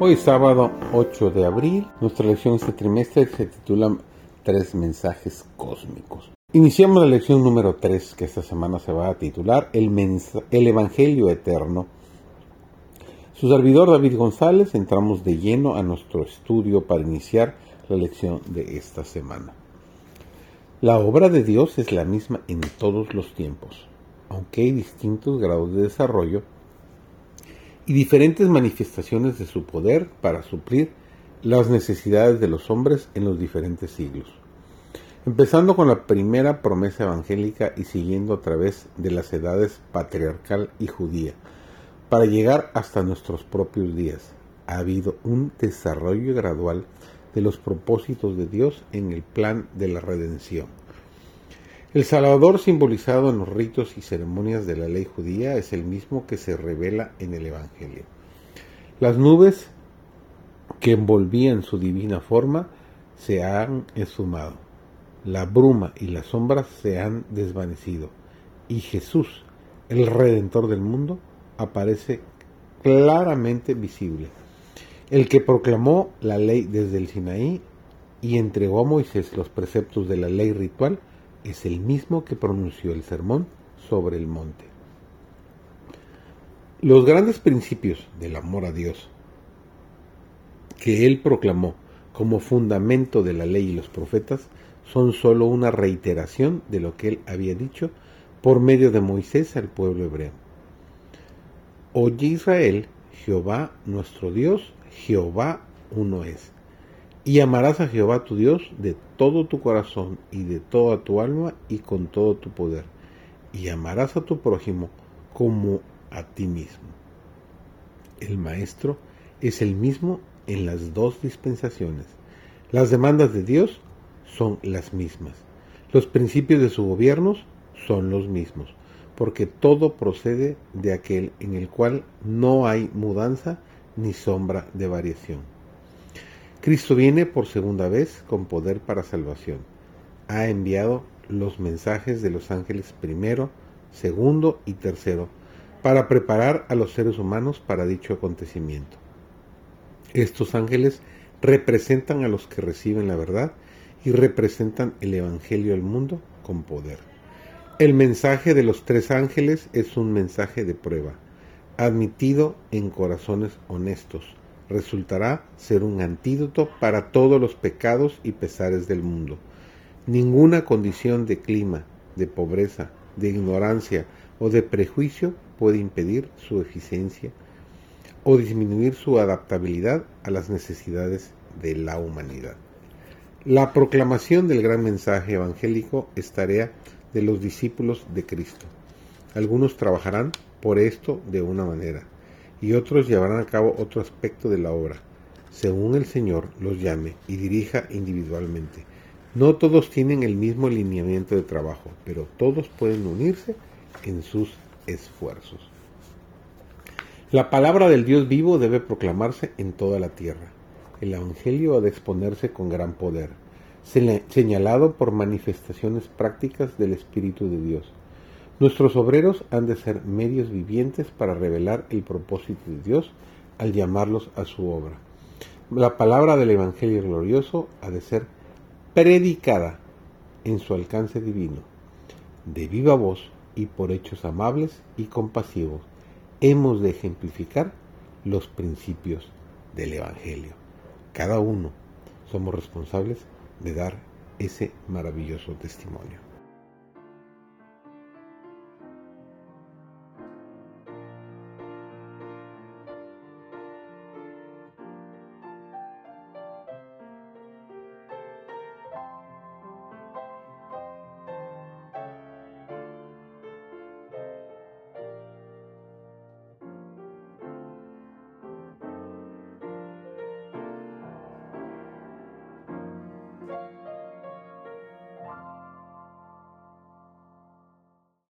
Hoy sábado 8 de abril. Nuestra lección este trimestre se titula Tres mensajes cósmicos. Iniciamos la lección número 3 que esta semana se va a titular El, el Evangelio Eterno. Su servidor David González entramos de lleno a nuestro estudio para iniciar la lección de esta semana. La obra de Dios es la misma en todos los tiempos, aunque hay distintos grados de desarrollo y diferentes manifestaciones de su poder para suplir las necesidades de los hombres en los diferentes siglos. Empezando con la primera promesa evangélica y siguiendo a través de las edades patriarcal y judía, para llegar hasta nuestros propios días, ha habido un desarrollo gradual de los propósitos de Dios en el plan de la redención el Salvador simbolizado en los ritos y ceremonias de la ley judía es el mismo que se revela en el Evangelio. Las nubes que envolvían su divina forma se han esfumado, la bruma y las sombras se han desvanecido, y Jesús, el Redentor del mundo, aparece claramente visible. El que proclamó la ley desde el Sinaí y entregó a Moisés los preceptos de la ley ritual, es el mismo que pronunció el sermón sobre el monte. Los grandes principios del amor a Dios que él proclamó como fundamento de la ley y los profetas son sólo una reiteración de lo que él había dicho por medio de Moisés al pueblo hebreo. Oye Israel, Jehová nuestro Dios, Jehová uno es. Y amarás a Jehová tu Dios de todo tu corazón y de toda tu alma y con todo tu poder. Y amarás a tu prójimo como a ti mismo. El Maestro es el mismo en las dos dispensaciones. Las demandas de Dios son las mismas. Los principios de su gobierno son los mismos, porque todo procede de aquel en el cual no hay mudanza ni sombra de variación. Cristo viene por segunda vez con poder para salvación. Ha enviado los mensajes de los ángeles primero, segundo y tercero para preparar a los seres humanos para dicho acontecimiento. Estos ángeles representan a los que reciben la verdad y representan el Evangelio al mundo con poder. El mensaje de los tres ángeles es un mensaje de prueba, admitido en corazones honestos, resultará ser un antídoto para todos los pecados y pesares del mundo. Ninguna condición de clima, de pobreza, de ignorancia o de prejuicio puede impedir su eficiencia o disminuir su adaptabilidad a las necesidades de la humanidad. La proclamación del gran mensaje evangélico es tarea de los discípulos de Cristo. Algunos trabajarán por esto de una manera, y otros llevarán a cabo otro aspecto de la obra, según el Señor los llame y dirija individualmente. No todos tienen el mismo lineamiento de trabajo, pero todos pueden unirse en sus esfuerzos. La palabra del Dios vivo debe proclamarse en toda la tierra. El Evangelio ha de exponerse con gran poder, señalado por manifestaciones prácticas del Espíritu de Dios. Nuestros obreros han de ser medios vivientes para revelar el propósito de Dios al llamarlos a su obra. La palabra del Evangelio glorioso ha de ser predicada en su alcance divino, de viva voz y por hechos amables y compasivos. Hemos de ejemplificar los principios del Evangelio. Cada uno somos responsables de dar ese maravilloso testimonio.